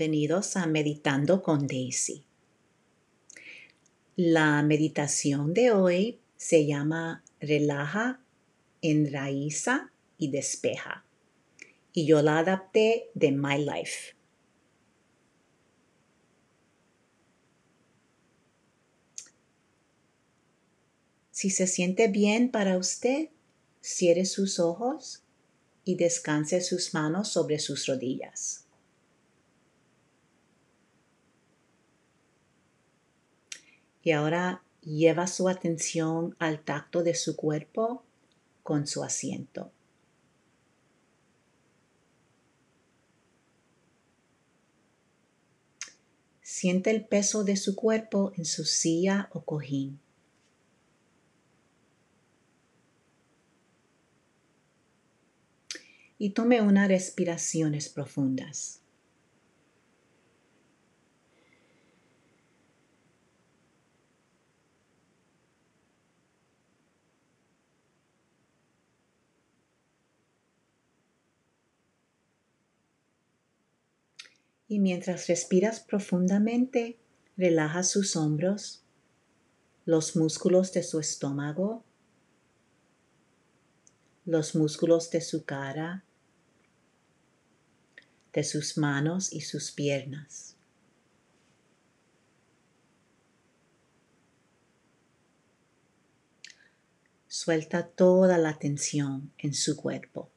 Bienvenidos a Meditando con Daisy. La meditación de hoy se llama Relaja, Enraiza y Despeja. Y yo la adapté de My Life. Si se siente bien para usted, cierre sus ojos y descanse sus manos sobre sus rodillas. Y ahora lleva su atención al tacto de su cuerpo con su asiento. Siente el peso de su cuerpo en su silla o cojín. Y tome unas respiraciones profundas. Y mientras respiras profundamente, relaja sus hombros, los músculos de su estómago, los músculos de su cara, de sus manos y sus piernas. Suelta toda la tensión en su cuerpo.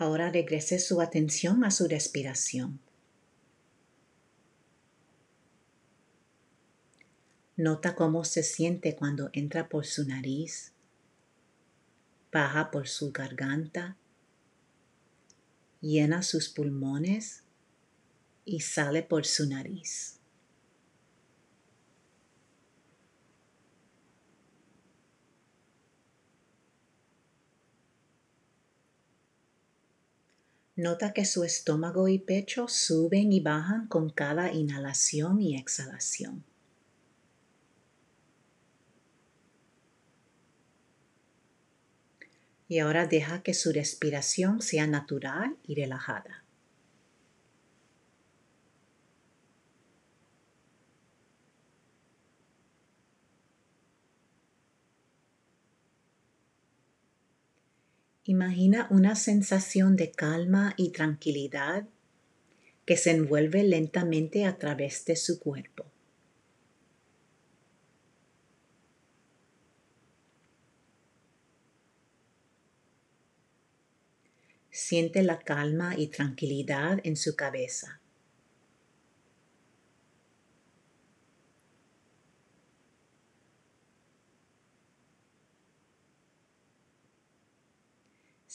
Ahora regrese su atención a su respiración. Nota cómo se siente cuando entra por su nariz, baja por su garganta, llena sus pulmones y sale por su nariz. Nota que su estómago y pecho suben y bajan con cada inhalación y exhalación. Y ahora deja que su respiración sea natural y relajada. Imagina una sensación de calma y tranquilidad que se envuelve lentamente a través de su cuerpo. Siente la calma y tranquilidad en su cabeza.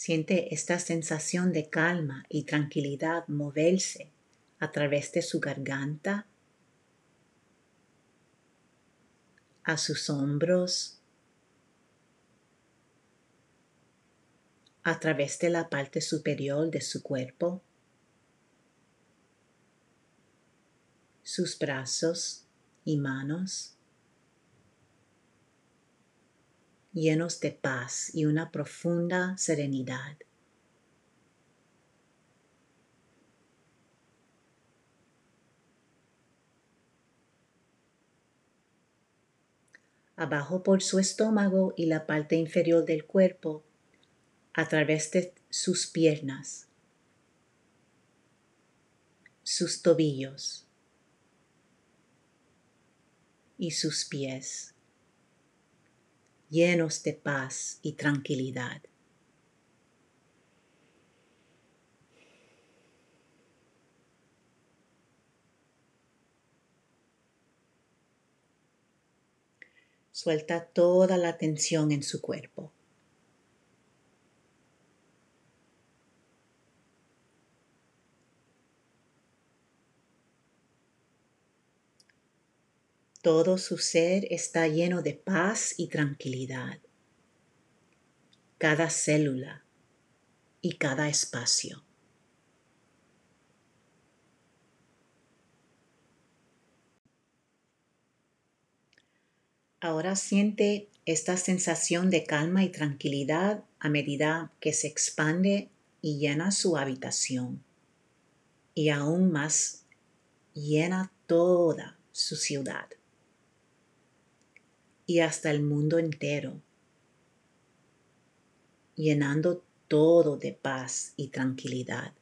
Siente esta sensación de calma y tranquilidad moverse a través de su garganta, a sus hombros, a través de la parte superior de su cuerpo, sus brazos y manos. Llenos de paz y una profunda serenidad. Abajo por su estómago y la parte inferior del cuerpo, a través de sus piernas, sus tobillos y sus pies llenos de paz y tranquilidad. Suelta toda la tensión en su cuerpo. Todo su ser está lleno de paz y tranquilidad. Cada célula y cada espacio. Ahora siente esta sensación de calma y tranquilidad a medida que se expande y llena su habitación. Y aún más llena toda su ciudad y hasta el mundo entero, llenando todo de paz y tranquilidad.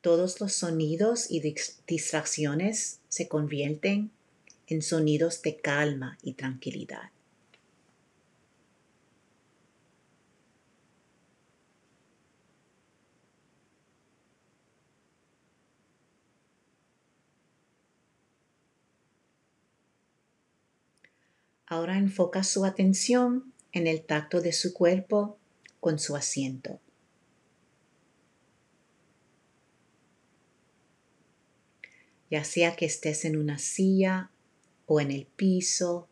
Todos los sonidos y distracciones se convierten en sonidos de calma y tranquilidad. Ahora enfoca su atención en el tacto de su cuerpo con su asiento. Ya sea que estés en una silla o en el piso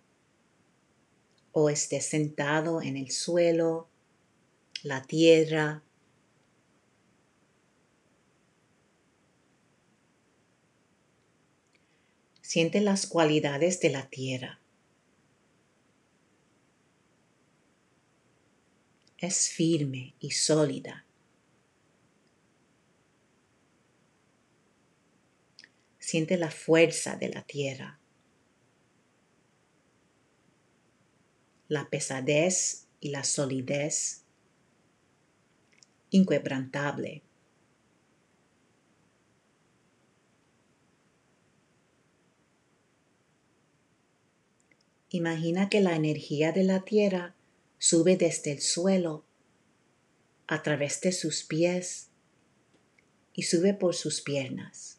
o estés sentado en el suelo, la tierra. Siente las cualidades de la tierra. Es firme y sólida. Siente la fuerza de la tierra, la pesadez y la solidez inquebrantable. Imagina que la energía de la tierra sube desde el suelo a través de sus pies y sube por sus piernas,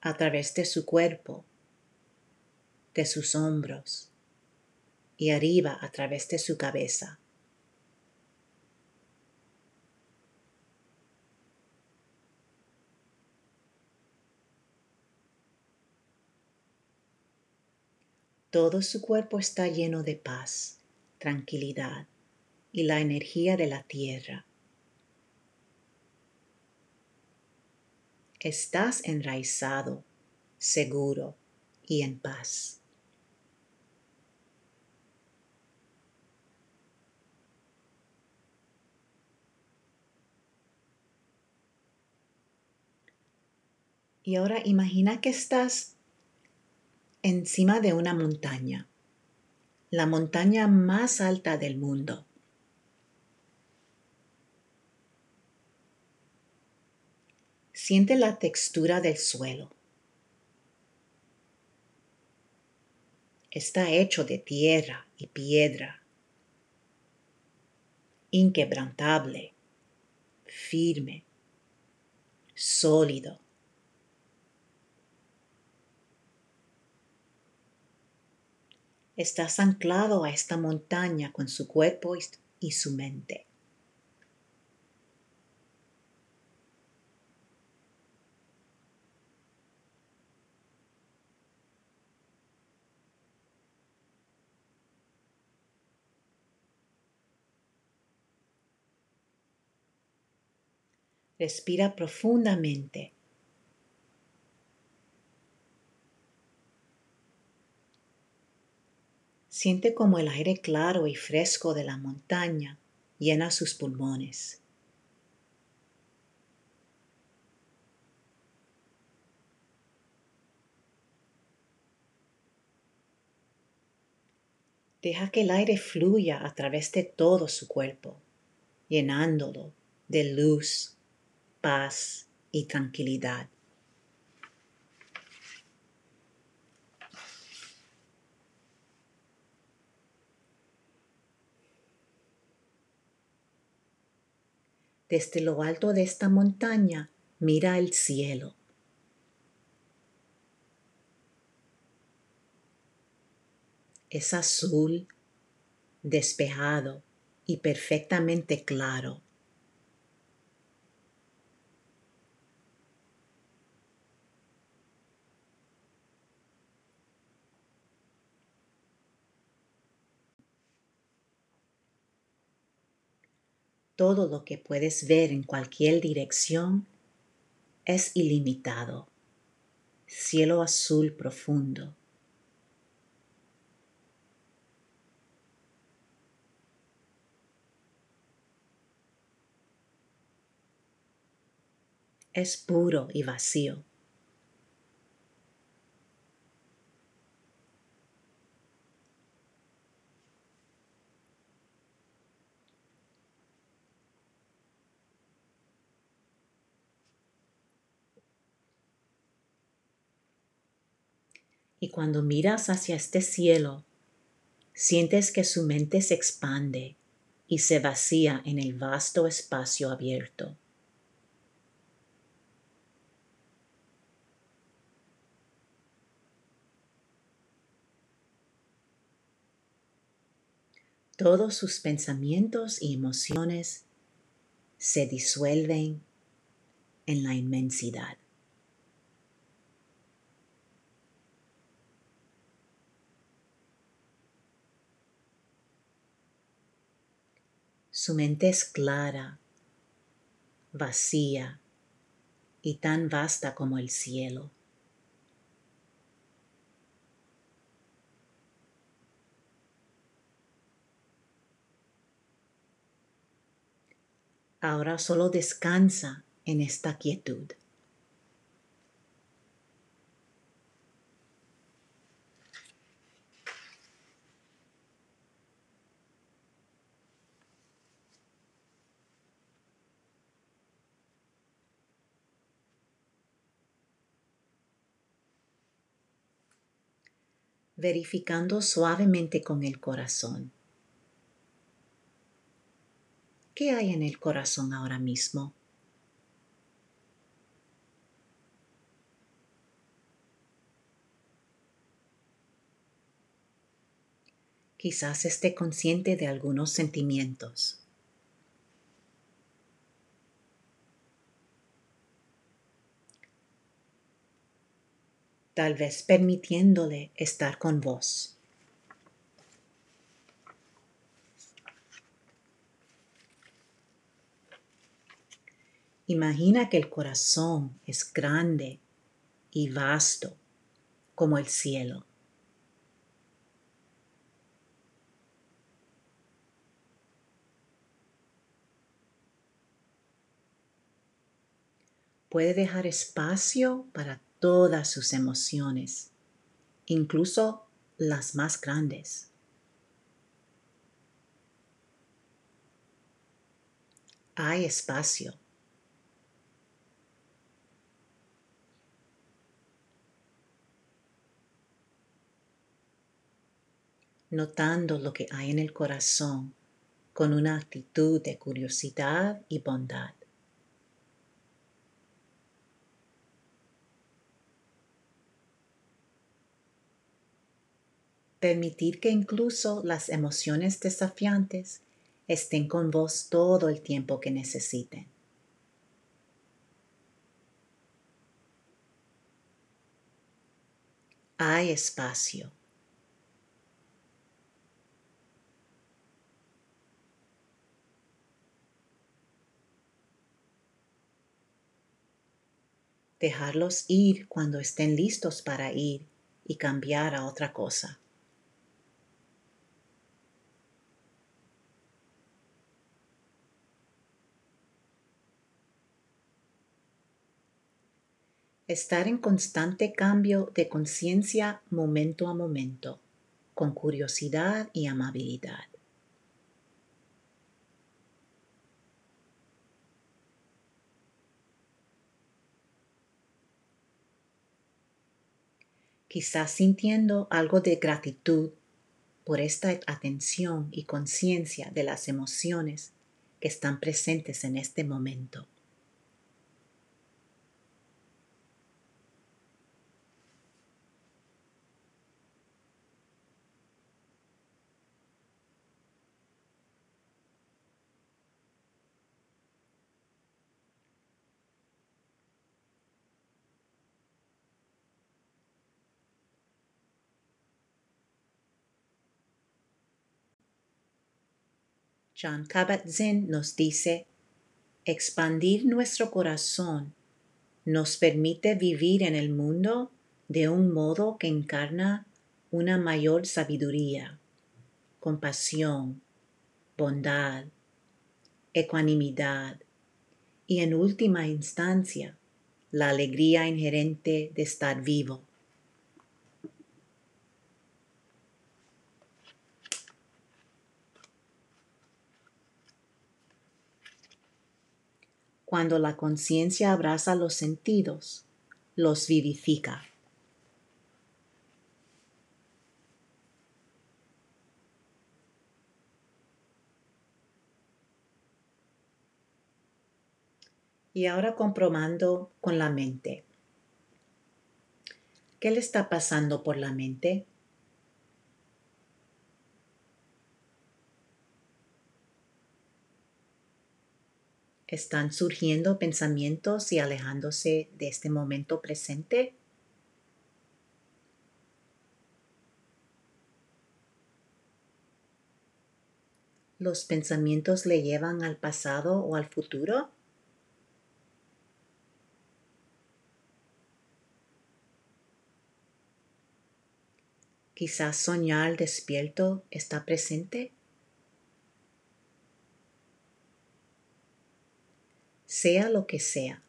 a través de su cuerpo, de sus hombros y arriba a través de su cabeza. Todo su cuerpo está lleno de paz, tranquilidad y la energía de la tierra. Estás enraizado, seguro y en paz. Y ahora imagina que estás encima de una montaña, la montaña más alta del mundo. Siente la textura del suelo. Está hecho de tierra y piedra, inquebrantable, firme, sólido. Estás anclado a esta montaña con su cuerpo y su mente. Respira profundamente Siente como el aire claro y fresco de la montaña llena sus pulmones. Deja que el aire fluya a través de todo su cuerpo, llenándolo de luz, paz y tranquilidad. Desde lo alto de esta montaña mira el cielo. Es azul, despejado y perfectamente claro. Todo lo que puedes ver en cualquier dirección es ilimitado. Cielo azul profundo. Es puro y vacío. Y cuando miras hacia este cielo, sientes que su mente se expande y se vacía en el vasto espacio abierto. Todos sus pensamientos y emociones se disuelven en la inmensidad. Su mente es clara, vacía y tan vasta como el cielo. Ahora solo descansa en esta quietud. Verificando suavemente con el corazón. ¿Qué hay en el corazón ahora mismo? Quizás esté consciente de algunos sentimientos. Tal vez permitiéndole estar con vos. Imagina que el corazón es grande y vasto como el cielo. Puede dejar espacio para todas sus emociones, incluso las más grandes. Hay espacio notando lo que hay en el corazón con una actitud de curiosidad y bondad. Permitir que incluso las emociones desafiantes estén con vos todo el tiempo que necesiten. Hay espacio dejarlos ir cuando estén listos para ir y cambiar a otra cosa. Estar en constante cambio de conciencia momento a momento, con curiosidad y amabilidad. quizás sintiendo algo de gratitud por esta atención y conciencia de las emociones que están presentes en este momento. John Kabat-Zinn nos dice, expandir nuestro corazón nos permite vivir en el mundo de un modo que encarna una mayor sabiduría, compasión, bondad, ecuanimidad y en última instancia la alegría inherente de estar vivo. Cuando la conciencia abraza los sentidos, los vivifica. Y ahora comprobando con la mente. ¿Qué le está pasando por la mente? ¿Están surgiendo pensamientos y alejándose de este momento presente? ¿Los pensamientos le llevan al pasado o al futuro? Quizás soñar despierto está presente. Sea lo que sea,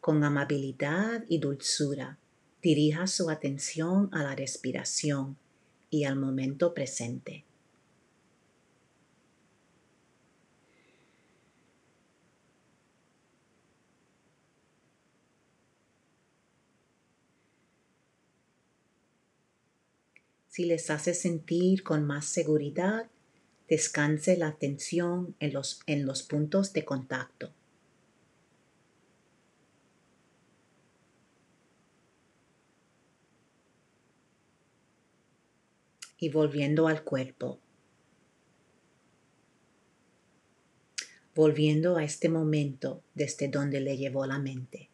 con amabilidad y dulzura, dirija su atención a la respiración y al momento presente. Si les hace sentir con más seguridad, descanse la atención en los, en los puntos de contacto. Y volviendo al cuerpo. Volviendo a este momento desde donde le llevó la mente.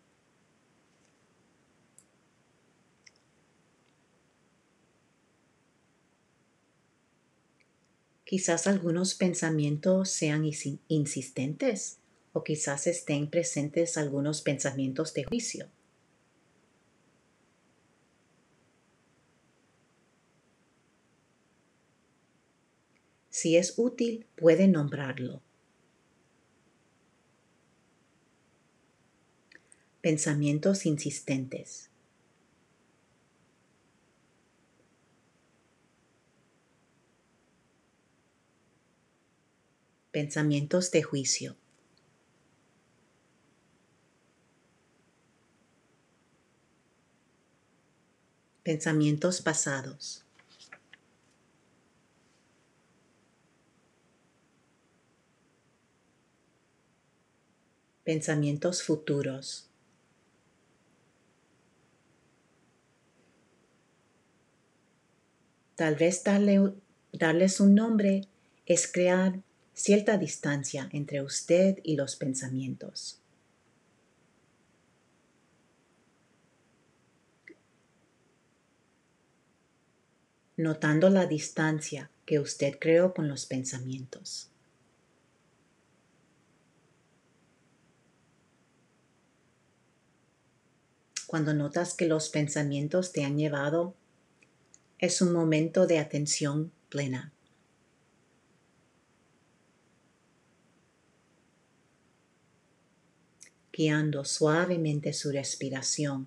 Quizás algunos pensamientos sean insistentes o quizás estén presentes algunos pensamientos de juicio. Si es útil, puede nombrarlo. Pensamientos insistentes. Pensamientos de juicio. Pensamientos pasados. Pensamientos futuros. Tal vez darle, darles un nombre es crear cierta distancia entre usted y los pensamientos. Notando la distancia que usted creó con los pensamientos. Cuando notas que los pensamientos te han llevado, es un momento de atención plena. Guiando suavemente su respiración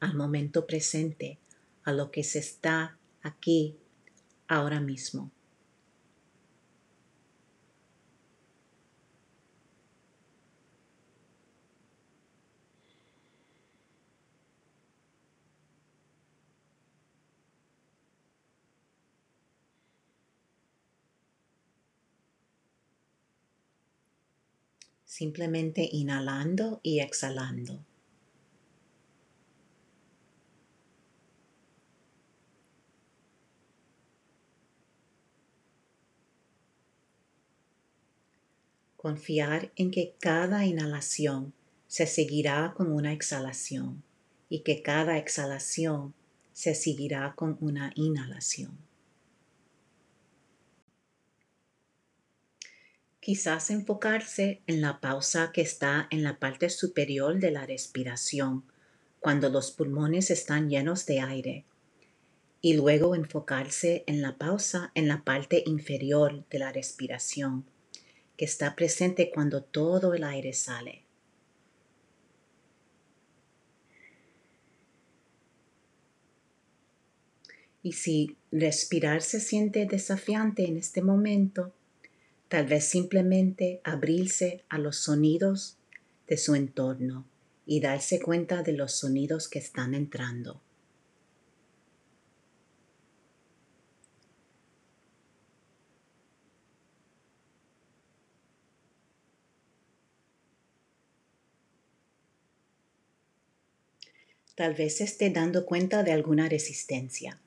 al momento presente, a lo que se está aquí ahora mismo. Simplemente inhalando y exhalando. Confiar en que cada inhalación se seguirá con una exhalación y que cada exhalación se seguirá con una inhalación. Quizás enfocarse en la pausa que está en la parte superior de la respiración, cuando los pulmones están llenos de aire, y luego enfocarse en la pausa en la parte inferior de la respiración, que está presente cuando todo el aire sale. Y si respirar se siente desafiante en este momento, tal vez simplemente abrirse a los sonidos de su entorno y darse cuenta de los sonidos que están entrando. Tal vez esté dando cuenta de alguna resistencia.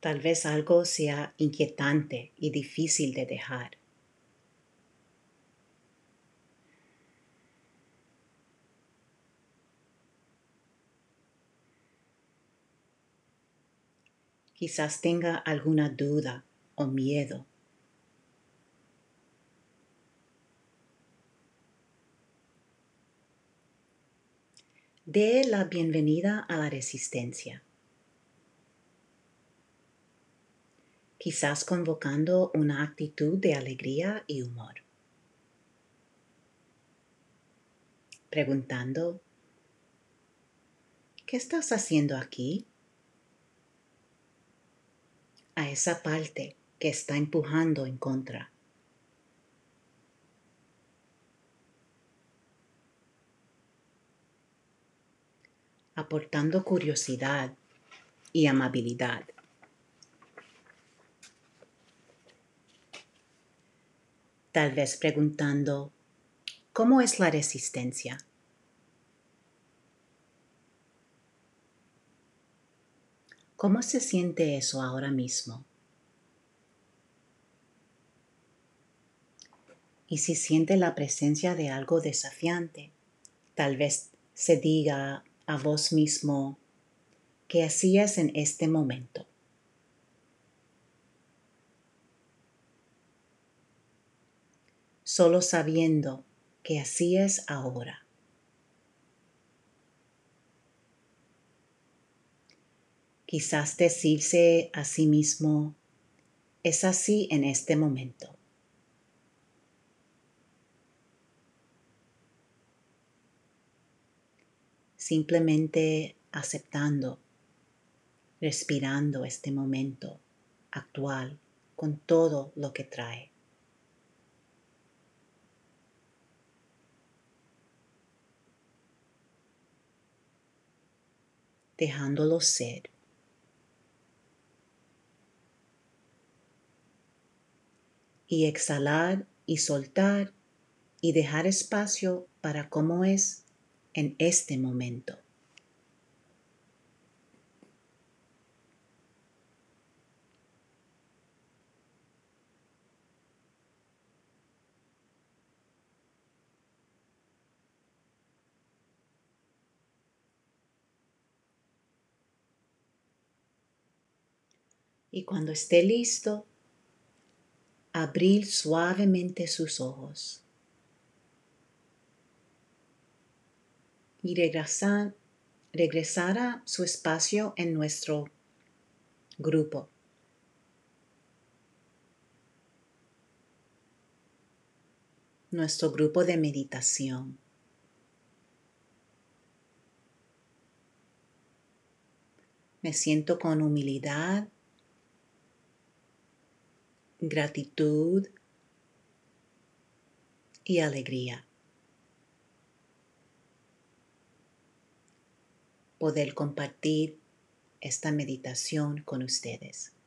Tal vez algo sea inquietante y difícil de dejar. Quizás tenga alguna duda o miedo. Dé la bienvenida a la resistencia. Quizás convocando una actitud de alegría y humor. Preguntando, ¿qué estás haciendo aquí? A esa parte que está empujando en contra. aportando curiosidad y amabilidad. Tal vez preguntando, ¿cómo es la resistencia? ¿Cómo se siente eso ahora mismo? Y si siente la presencia de algo desafiante, tal vez se diga a vos mismo, ¿qué hacías en este momento? Solo sabiendo que así es ahora. Quizás decirse a sí mismo, es así en este momento. Simplemente aceptando, respirando este momento actual con todo lo que trae. Dejándolo ser. Y exhalar y soltar y dejar espacio para cómo es en este momento. Y cuando esté listo, abrir suavemente sus ojos y regresar, a su espacio en nuestro grupo. Nuestro grupo de meditación. Me siento con humildad gratitud y alegría. Poder compartir esta meditación con ustedes.